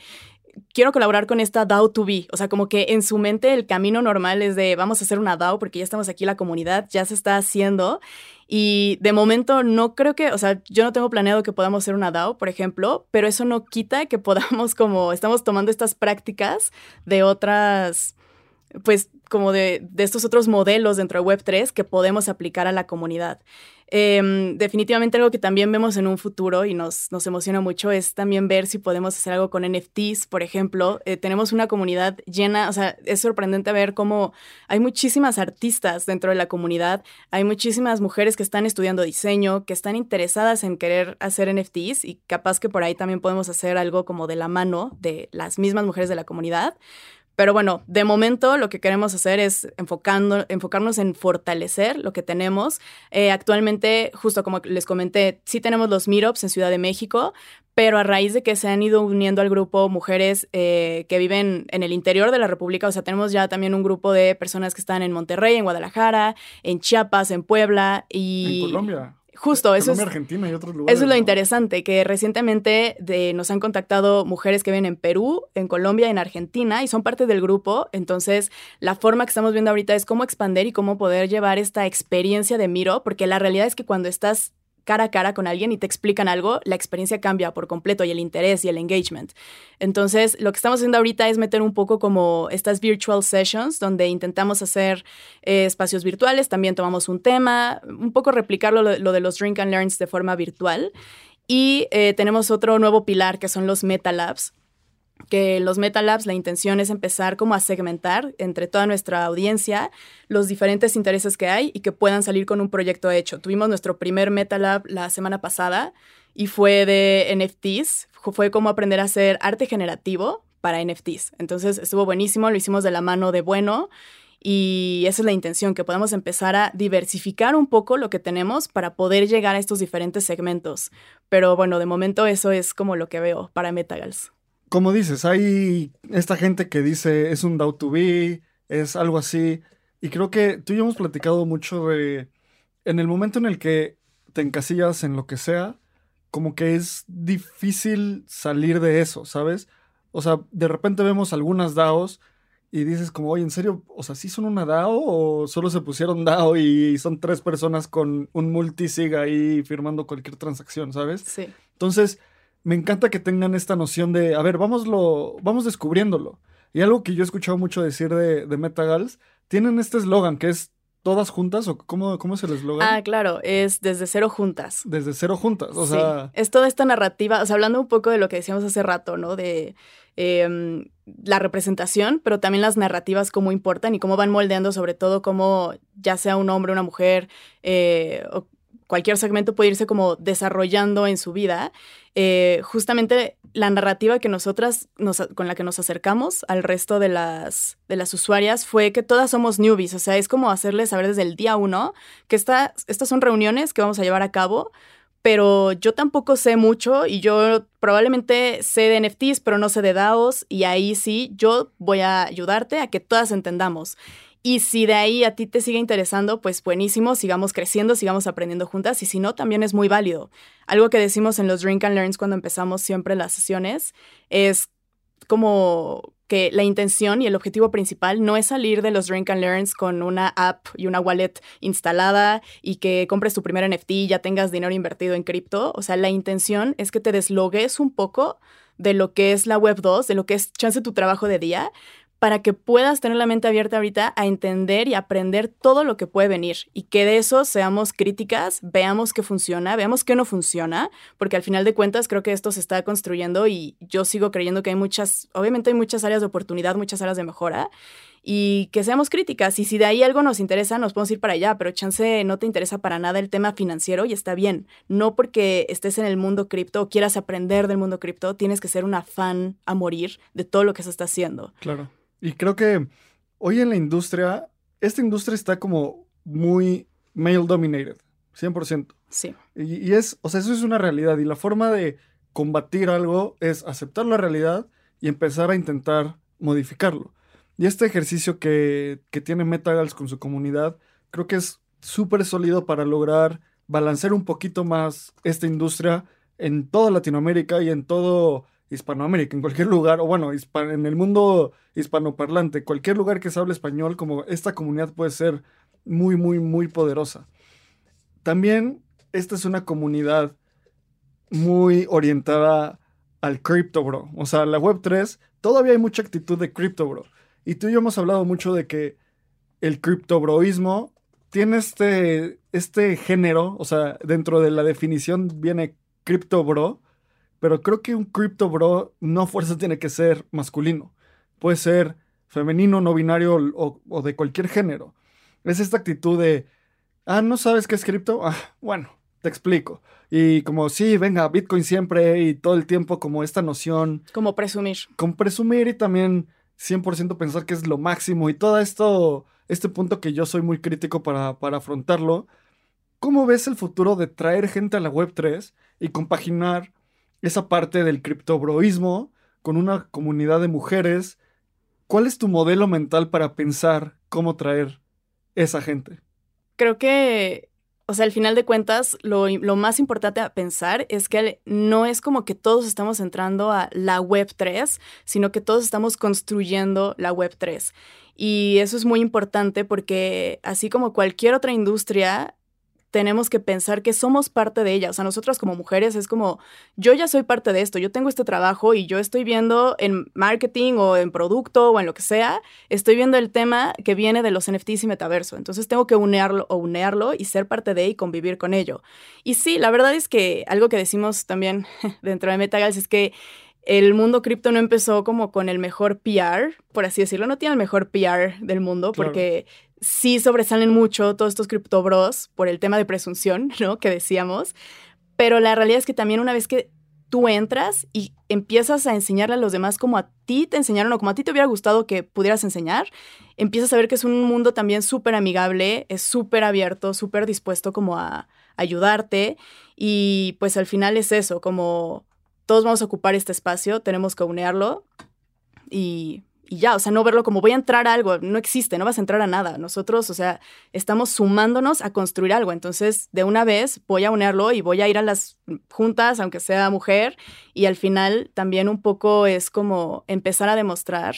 quiero colaborar con esta DAO to be. O sea, como que en su mente el camino normal es de vamos a hacer una DAO porque ya estamos aquí, la comunidad ya se está haciendo. Y de momento no creo que, o sea, yo no tengo planeado que podamos hacer una DAO, por ejemplo, pero eso no quita que podamos como, estamos tomando estas prácticas de otras, pues como de, de estos otros modelos dentro de Web3 que podemos aplicar a la comunidad. Em, definitivamente algo que también vemos en un futuro y nos, nos, emociona mucho es también ver si podemos hacer algo con NFTs, por ejemplo. Eh, tenemos una comunidad llena, o sea, es sorprendente ver cómo hay muchísimas artistas dentro de la comunidad, hay muchísimas mujeres que están estudiando diseño, que están interesadas en querer hacer NFTs y capaz que por ahí también podemos hacer algo como de la mano de las mismas mujeres de la comunidad. Pero bueno, de momento lo que queremos hacer es enfocando, enfocarnos en fortalecer lo que tenemos. Eh, actualmente, justo como les comenté, sí tenemos los meetups en Ciudad de México, pero a raíz de que se han ido uniendo al grupo mujeres eh, que viven en el interior de la República, o sea, tenemos ya también un grupo de personas que están en Monterrey, en Guadalajara, en Chiapas, en Puebla y... En Colombia. Justo, eso es, Argentina y otros lugares, eso es lo interesante, que recientemente de, nos han contactado mujeres que viven en Perú, en Colombia, en Argentina y son parte del grupo. Entonces, la forma que estamos viendo ahorita es cómo expandir y cómo poder llevar esta experiencia de Miro, porque la realidad es que cuando estás cara a cara con alguien y te explican algo, la experiencia cambia por completo y el interés y el engagement. Entonces, lo que estamos haciendo ahorita es meter un poco como estas virtual sessions, donde intentamos hacer eh, espacios virtuales, también tomamos un tema, un poco replicarlo lo, de los Drink and Learns de forma virtual. Y eh, tenemos otro nuevo pilar que son los Meta Labs, que los MetaLabs la intención es empezar como a segmentar entre toda nuestra audiencia los diferentes intereses que hay y que puedan salir con un proyecto hecho. Tuvimos nuestro primer MetaLab la semana pasada y fue de NFTs, fue como aprender a hacer arte generativo para NFTs. Entonces estuvo buenísimo, lo hicimos de la mano de Bueno y esa es la intención, que podamos empezar a diversificar un poco lo que tenemos para poder llegar a estos diferentes segmentos. Pero bueno, de momento eso es como lo que veo para Metagals como dices, hay esta gente que dice es un DAO to be, es algo así. Y creo que tú y yo hemos platicado mucho de. En el momento en el que te encasillas en lo que sea, como que es difícil salir de eso, ¿sabes? O sea, de repente vemos algunas DAOs y dices como, oye, ¿en serio? O sea, ¿sí son una DAO o solo se pusieron DAO y son tres personas con un multisig ahí firmando cualquier transacción, ¿sabes? Sí. Entonces, me encanta que tengan esta noción de, a ver, vámoslo, vamos descubriéndolo. Y algo que yo he escuchado mucho decir de, de Metagals, tienen este eslogan que es todas juntas o cómo, cómo es el eslogan? Ah, claro, es desde cero juntas. Desde cero juntas, o Sí. sea, Es toda esta narrativa, o sea, hablando un poco de lo que decíamos hace rato, ¿no? De em, la representación, pero también las narrativas, cómo importan y cómo van moldeando, sobre todo cómo ya sea un hombre, una mujer, eh, o cualquier segmento puede irse como desarrollando en su vida. Eh, justamente la narrativa que nosotras, nos- con la que nos acercamos al resto de las, de las usuarias fue que todas somos newbies, o sea, es como hacerles saber desde el día uno que esta- estas son reuniones que vamos a llevar a cabo, pero yo tampoco sé mucho y yo probablemente sé de NFTs, pero no sé de DAOs y ahí sí, yo voy a ayudarte a que todas entendamos. Y si de ahí a ti te sigue interesando, pues buenísimo, sigamos creciendo, sigamos aprendiendo juntas y si no, también es muy válido. Algo que decimos en los Drink and Learns cuando empezamos siempre las sesiones es como que la intención y el objetivo principal no es salir de los Drink and Learns con una app y una wallet instalada y que compres tu primer NFT y ya tengas dinero invertido en cripto. O sea, la intención es que te deslogues un poco de lo que es la Web 2, de lo que es chance tu trabajo de día, para que puedas tener la mente abierta ahorita a entender y aprender todo lo que puede venir y que de eso seamos críticas, veamos qué funciona, veamos qué no funciona, porque al final de cuentas creo que esto se está construyendo y yo sigo creyendo que hay muchas, obviamente hay muchas áreas de oportunidad, muchas áreas de mejora y que seamos críticas y si de ahí algo nos interesa nos podemos ir para allá, pero chance no te interesa para nada el tema financiero y está bien, no porque estés en el mundo cripto o quieras aprender del mundo cripto, tienes que ser una fan a morir de todo lo que se está haciendo. claro. Y creo que hoy en la industria, esta industria está como muy male dominated, 100%. Sí. Y, y es, o sea, eso es una realidad. Y la forma de combatir algo es aceptar la realidad y empezar a intentar modificarlo. Y este ejercicio que, que tiene Metagals con su comunidad, creo que es súper sólido para lograr balancear un poquito más esta industria en toda Latinoamérica y en todo Hispanoamérica, en cualquier lugar, o bueno, en el mundo hispanoparlante, cualquier lugar que se hable español, como esta comunidad puede ser muy, muy, muy poderosa. También esta es una comunidad muy orientada al crypto, bro. O sea, la Web3, todavía hay mucha actitud de crypto, bro. Y tú y yo hemos hablado mucho de que el criptobroísmo tiene este, este género, o sea, dentro de la definición viene crypto bro, pero creo que un crypto bro no fuerza tiene que ser masculino. Puede ser femenino, no binario o, o de cualquier género. Es esta actitud de, ah, ¿no sabes qué es cripto? Ah, bueno, te explico. Y como, sí, venga, Bitcoin siempre y todo el tiempo como esta noción Como presumir. con presumir y también 100% pensar que es lo máximo y todo esto, este punto que yo soy muy crítico para, para afrontarlo. ¿Cómo ves el futuro de traer gente a la Web3 y compaginar esa parte del criptobroísmo con una comunidad de mujeres? ¿Cuál es tu modelo mental para pensar cómo traer esa gente? Creo que, o sea, al final de cuentas, lo, lo más importante a pensar es que no es como que todos estamos entrando a la Web 3, sino que todos estamos construyendo la Web 3. Y eso es muy importante porque así como cualquier otra industria, tenemos que pensar que somos parte de ella. O sea, nosotras como mujeres es como, yo ya soy parte de esto, yo tengo este trabajo y yo estoy viendo en marketing o en producto o en lo que sea, estoy viendo el tema que viene de los NFTs y metaverso. Entonces tengo que unearlo o unearlo y ser parte de y convivir con ello. Y sí, la verdad es que algo que decimos también *laughs* dentro de Metagals es que el mundo cripto no empezó como con el mejor PR, por así decirlo, no tiene el mejor PR del mundo Claro. porque sí sobresalen mucho todos estos criptobros por el tema de presunción, *laughs* ¿no? Que decíamos. Pero la realidad es que también una vez que tú entras y empiezas a enseñarle a los demás como a ti te enseñaron o como a ti te hubiera gustado que pudieras enseñar, empiezas a ver que es un mundo también súper amigable, es súper abierto, súper dispuesto como a ayudarte y pues al final es eso, como todos vamos a ocupar este espacio, tenemos que unearlo y, y ya, o sea, no verlo como voy a entrar a algo, no existe, no vas a entrar a nada. Nosotros, o sea, estamos sumándonos a construir algo. Entonces, de una vez voy a unirlo y voy a ir a las juntas, aunque sea mujer, y al final también un poco es como empezar a demostrar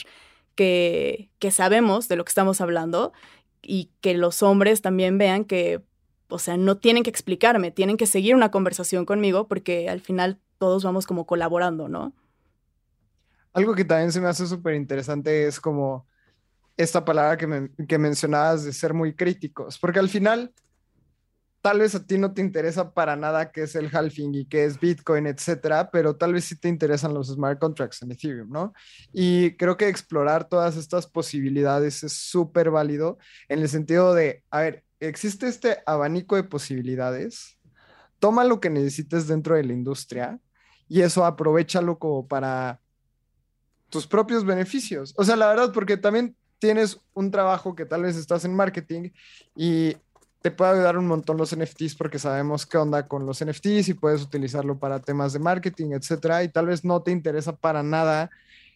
que, que sabemos de lo que estamos hablando y que los hombres también vean que, o sea, no tienen que explicarme, tienen que seguir una conversación conmigo porque al final todos vamos como colaborando, ¿no? Algo que también se me hace súper interesante es como esta palabra que, que mencionabas de ser muy críticos, porque al final tal vez a ti no te interesa para nada qué es el halving y qué es Bitcoin, etcétera, pero tal vez sí te interesan los smart contracts en Ethereum, ¿no? Y creo que explorar todas estas posibilidades es súper válido en el sentido de, a ver, existe este abanico de posibilidades, toma lo que necesites dentro de la industria y eso aprovechalo como para tus propios beneficios. O sea, la verdad, porque también tienes un trabajo que tal vez estás en marketing y te puede ayudar un montón los NFTs porque sabemos qué onda con los NFTs y puedes utilizarlo para temas de marketing, etcétera, y tal vez no te interesa para nada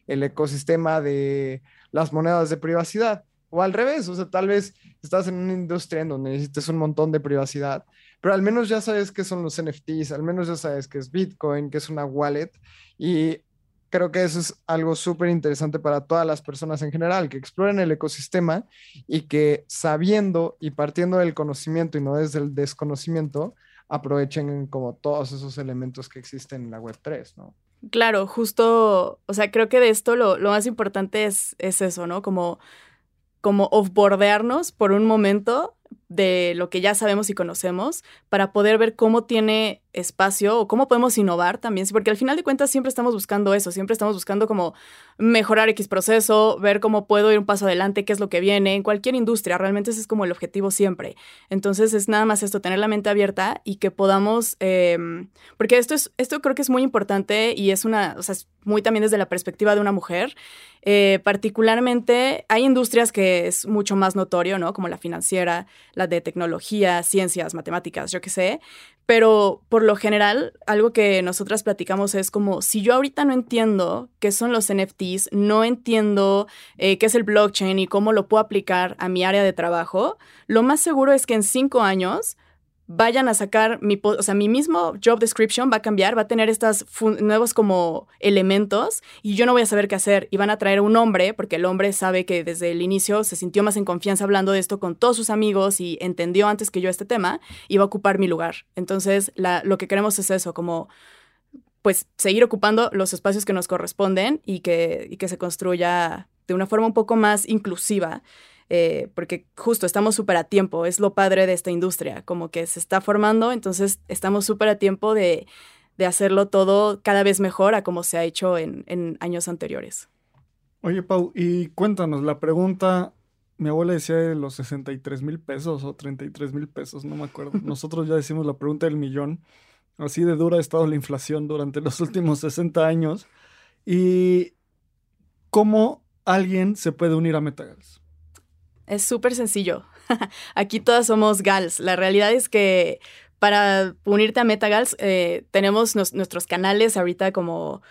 el ecosistema de las monedas de privacidad. O al revés, o sea, tal vez estás en una industria en donde necesites un montón de privacidad, pero al menos ya sabes qué son los NFTs, al menos ya sabes qué es Bitcoin, qué es una wallet, y creo que eso es algo súper interesante para todas las personas en general, que exploren el ecosistema y que sabiendo y partiendo del conocimiento y no desde el desconocimiento, aprovechen como todos esos elementos que existen en la web 3, ¿no? Claro, justo, o sea, creo que de esto lo, lo más importante es, es eso, ¿no? Como, como offboardearnos por un momento de lo que ya sabemos y conocemos para poder ver cómo tiene espacio o cómo podemos innovar también, porque al final de cuentas siempre estamos buscando eso, siempre estamos buscando como mejorar X proceso, ver cómo puedo ir un paso adelante, qué es lo que viene, en cualquier industria, realmente ese es como el objetivo siempre. Entonces es nada más esto, tener la mente abierta y que podamos, em, porque esto, es, esto creo que es muy importante y es una, o sea, es muy también desde la perspectiva de una mujer, eh, particularmente hay industrias que es mucho más notorio, ¿no? Como la financiera, la de tecnología, ciencias, matemáticas, yo qué sé, pero por lo general, algo que nosotras platicamos es como, si yo ahorita no entiendo qué son los NFTs, no entiendo eh, qué es el blockchain y cómo lo puedo aplicar a mi área de trabajo, lo más seguro es que en cinco años vayan a sacar mi, o sea, mi mismo job description va a cambiar, va a tener estos nuevos como elementos y yo no voy a saber qué hacer y van a traer un hombre porque el hombre sabe que desde el inicio se sintió más en confianza hablando de esto con todos sus amigos y entendió antes que yo este tema y va a ocupar mi lugar. Entonces, lo que queremos es eso, como pues seguir ocupando los espacios que nos corresponden y que, y que se construya de una forma un poco más inclusiva eh, porque justo estamos súper a tiempo, es lo padre de esta industria, como que se está formando, entonces estamos súper a tiempo de, hacerlo todo cada vez mejor a como se ha hecho en, en años anteriores. Oye, Pau, y cuéntanos, la pregunta, mi abuela decía de los 63 mil pesos o 33 mil pesos, no me acuerdo. *laughs* Nosotros ya decimos la pregunta del millón. Así de dura ha estado la inflación durante los últimos 60 años. ¿Y cómo alguien se puede unir a Metagals? Es súper sencillo. *laughs* Aquí todas somos gals. La realidad es que para unirte a Metagals eh, tenemos nuestros canales ahorita como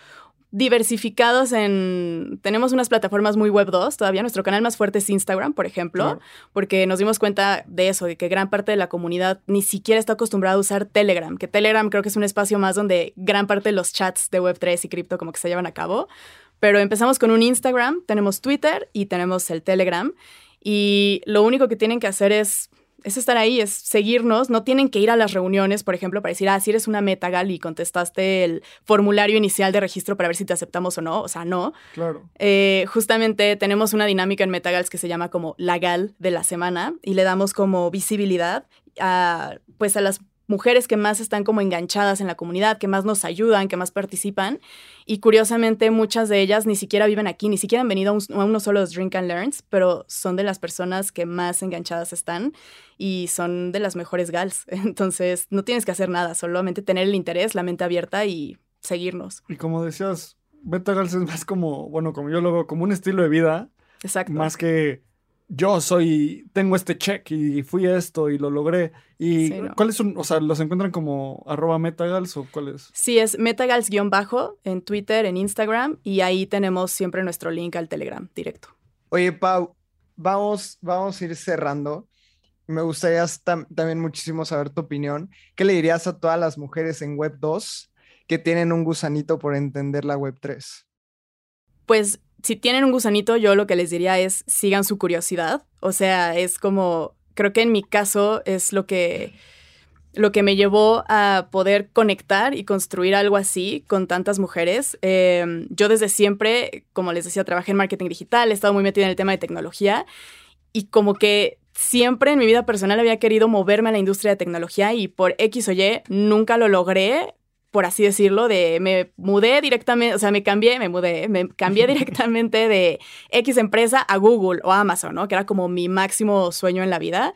diversificados en... Tenemos unas plataformas muy web 2 todavía. Nuestro canal más fuerte es Instagram, por ejemplo, porque nos dimos cuenta de eso, de que gran parte de la comunidad ni siquiera está acostumbrada a usar Telegram, que Telegram creo que es un espacio más donde gran parte de los chats de web 3 y cripto como que se llevan a cabo. Pero empezamos con un Instagram, tenemos Twitter y tenemos el Telegram. Y lo único que tienen que hacer es, es estar ahí, es seguirnos. No tienen que ir a las reuniones, por ejemplo, para decir, ah, si eres una metagal y contestaste el formulario inicial de registro para ver si te aceptamos o no. O sea, no. Claro. Eh, justamente tenemos una dinámica en Metagals que se llama como la gal de la semana y le damos como visibilidad a, pues a las mujeres que más están como enganchadas en la comunidad, que más nos ayudan, que más participan. Y curiosamente muchas de ellas ni siquiera viven aquí, ni siquiera han venido a, uno solo los Drink and Learns, pero son de las personas que más enganchadas están y son de las mejores gals. *laughs* Entonces no tienes que hacer nada, solamente tener el interés, la mente abierta y seguirnos. Y como decías, Beta Gals es más como, bueno, como yo lo veo, como un estilo de vida. Exacto. Más que yo soy, tengo este check y fui esto y lo logré. ¿Y cuáles son, o sea, los encuentran como arroba metagals o cuáles? Sí, es metagals-bajo en Twitter, en Instagram y ahí tenemos siempre nuestro link al Telegram directo. Oye, Pau, vamos, vamos a ir cerrando. Me gustaría también muchísimo saber tu opinión. ¿Qué le dirías a todas las mujeres en Web 2 que tienen un gusanito por entender la Web 3? Pues si tienen un gusanito, yo lo que les diría es sigan su curiosidad. O sea, es como, creo que en mi caso es lo que lo que me llevó a poder conectar y construir algo así con tantas mujeres. Em, yo desde siempre, como les decía, trabajé en marketing digital, he estado muy metida en el tema de tecnología y como que siempre en mi vida personal había querido moverme a la industria de tecnología y por X o Y nunca lo logré, por así decirlo, de me mudé directamente, o sea, me cambié, me mudé, me cambié directamente de X empresa a Google o Amazon, ¿no? Que era como mi máximo sueño en la vida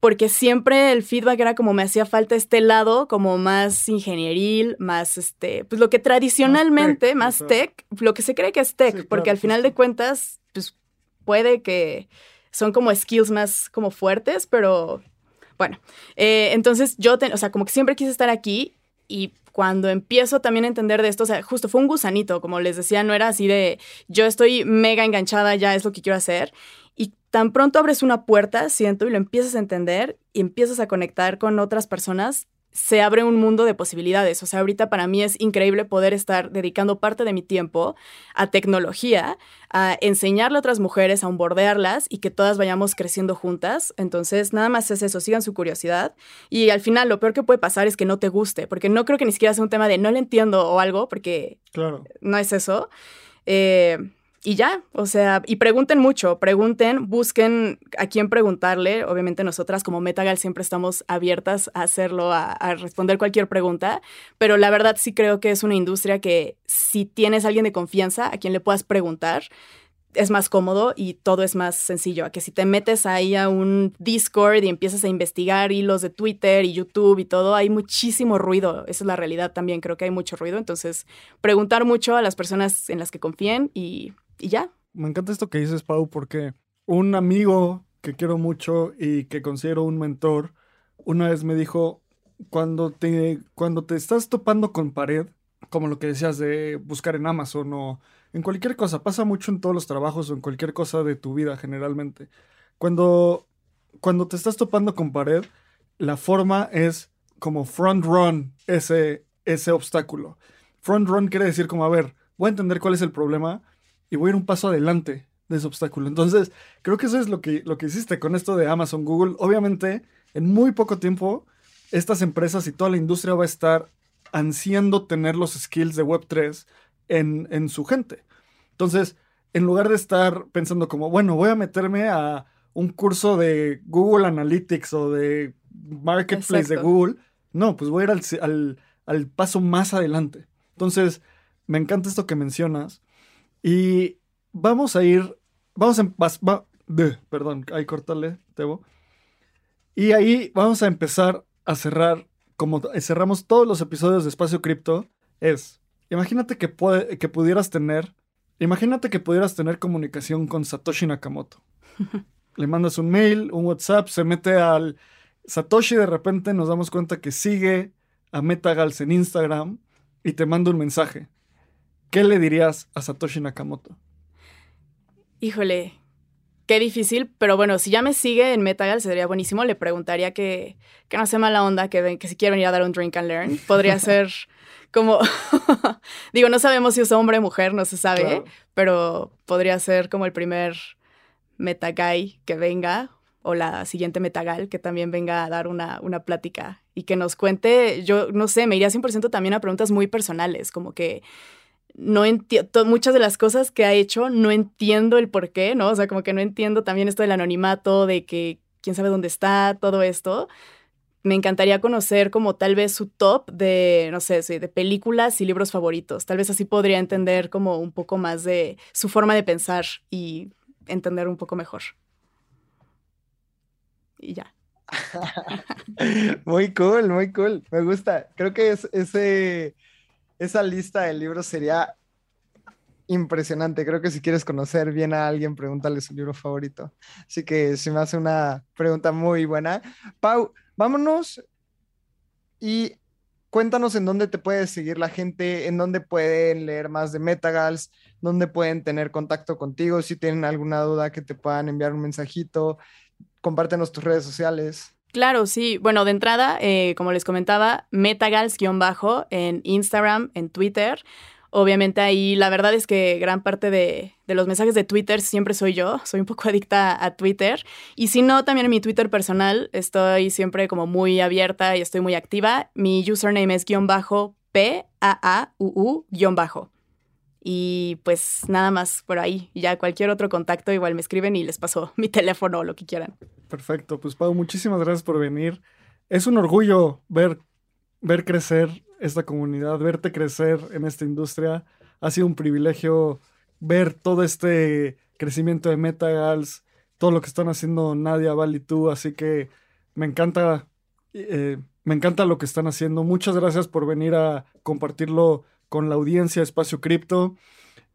porque siempre el feedback era como me hacía falta este lado como más ingenieril, más este, pues lo que tradicionalmente, más tech, lo que se cree que es tech, porque al final de cuentas, pues puede que son como skills más como fuertes, pero bueno, eh, entonces yo, o sea, como que siempre quise estar aquí y cuando empiezo también a entender de esto, o sea, justo fue un gusanito, como les decía, no era así de yo estoy mega enganchada, ya es lo que quiero hacer. Y tan pronto abres una puerta, siento, y lo empiezas a entender y empiezas a conectar con otras personas, se abre un mundo de posibilidades. O sea, ahorita para mí es increíble poder estar dedicando parte de mi tiempo a tecnología, a enseñarle a otras mujeres, a onboardearlas y que todas vayamos creciendo juntas. Entonces, nada más es eso, sigan su curiosidad. Y al final, lo peor que puede pasar es que no te guste, porque no creo que ni siquiera sea un tema de no le entiendo o algo, porque claro. no es eso. Eh, y ya, o sea, y pregunten mucho, pregunten, busquen a quién preguntarle. Obviamente nosotras como Metagal siempre estamos abiertas a hacerlo, a, responder cualquier pregunta, pero la verdad sí creo que es una industria que si tienes alguien de confianza a quien le puedas preguntar, es más cómodo y todo es más sencillo. A que si te metes ahí a un Discord y empiezas a investigar hilos de Twitter y YouTube y todo, hay muchísimo ruido. Esa es la realidad también, creo que hay mucho ruido. Entonces, preguntar mucho a las personas en las que confíen y y ya. Me encanta esto que dices, Pau, porque un amigo que quiero mucho y que considero un mentor, una vez me dijo, cuando te, cuando te estás topando con pared, como lo que decías de buscar en Amazon o en cualquier cosa, pasa mucho en todos los trabajos o en cualquier cosa de tu vida generalmente. Cuando, cuando te estás topando con pared, la forma es como front run ese, ese obstáculo. Front run quiere decir como, a ver, voy a entender cuál es el problema, y voy a ir un paso adelante de ese obstáculo. Entonces, creo que eso es lo que, lo que hiciste con esto de Amazon, Google. Obviamente, en muy poco tiempo, estas empresas y toda la industria va a estar ansiando tener los skills de Web3 en, en su gente. Entonces, en lugar de estar pensando como, bueno, voy a meterme a un curso de Google Analytics o de Marketplace de Google, no, pues voy a ir al, al, al paso más adelante. Entonces, me encanta esto que mencionas y vamos a ir, vamos a, va, perdón, ahí cortarle, Tebo. Y ahí vamos a empezar a cerrar, como cerramos todos los episodios de Espacio Cripto, es, imagínate que, puede, que pudieras tener, imagínate que pudieras tener comunicación con Satoshi Nakamoto. *laughs* Le mandas un mail, un WhatsApp, se mete al Satoshi, de repente nos damos cuenta que sigue a Metagals en Instagram y te manda un mensaje. ¿Qué le dirías a Satoshi Nakamoto? Híjole, qué difícil, pero bueno, si ya me sigue en Metagal sería buenísimo. Le preguntaría que, que no sea mala onda, que, que si quiere venir a dar un drink and learn. Podría *laughs* ser como, *laughs* digo, no sabemos si es hombre o mujer, no se sabe, pero podría ser como el primer Metaguy que venga o la siguiente Metagal que también venga a dar una, una plática y que nos cuente, yo no sé, me iría 100% también a preguntas muy personales, como que no entiendo, muchas de las cosas que ha hecho no entiendo el por qué, ¿no? O sea, como que no entiendo también esto del anonimato, de que quién sabe dónde está, todo esto. Me encantaría conocer como tal vez su top de, no sé, de películas y libros favoritos. Tal vez así podría entender como un poco más de su forma de pensar y entender un poco mejor. Y ya. *laughs* muy cool, muy cool. Me gusta. Creo que es ese esa lista de libros sería impresionante. Creo que si quieres conocer bien a alguien, pregúntale su libro favorito. Así que se me hace una pregunta muy buena. Pau, vámonos y cuéntanos en dónde te puede seguir la gente, en dónde pueden leer más de Metagals, dónde pueden tener contacto contigo, si tienen alguna duda que te puedan enviar un mensajito, compártenos tus redes sociales. Claro, sí. Bueno, de entrada, eh, como les comentaba, Metagals-bajo en Instagram, en Twitter. Obviamente ahí la verdad es que gran parte de, los mensajes de Twitter siempre soy yo, *laughs* soy un poco adicta a Twitter. Y si no, también en mi Twitter personal estoy siempre como muy abierta y estoy muy activa. Mi username es guion bajo P-A-A-U-U guion bajo. Y pues nada más por ahí. Ya cualquier otro contacto igual me escriben y les paso *laughs* mi teléfono o lo que quieran. Perfecto. Pues Pau, muchísimas gracias por venir. Es un orgullo ver, ver crecer esta comunidad, verte crecer en esta industria. Ha sido un privilegio ver todo este crecimiento de Metagals, todo lo que están haciendo Nadia, Val y tú. Así que me encanta, eh, me encanta lo que están haciendo. Muchas gracias por venir a compartirlo con la audiencia Espacio Cripto.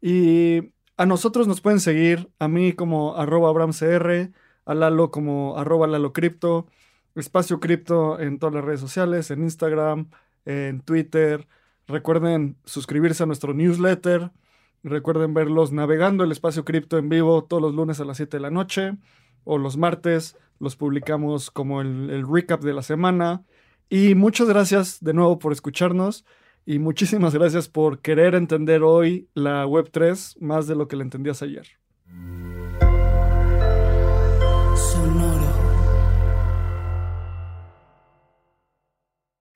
Y a nosotros nos pueden seguir, a mí como arroba abramcr, a Lalo como arroba Lalo Cripto, Espacio Cripto en todas las redes sociales, en Instagram, en Twitter. Recuerden suscribirse a nuestro newsletter. Recuerden verlos navegando el espacio cripto en vivo todos los lunes a las 7 de la noche o los martes. Los publicamos como el recap de la semana. Y muchas gracias de nuevo por escucharnos y muchísimas gracias por querer entender hoy la Web3 más de lo que la entendías ayer.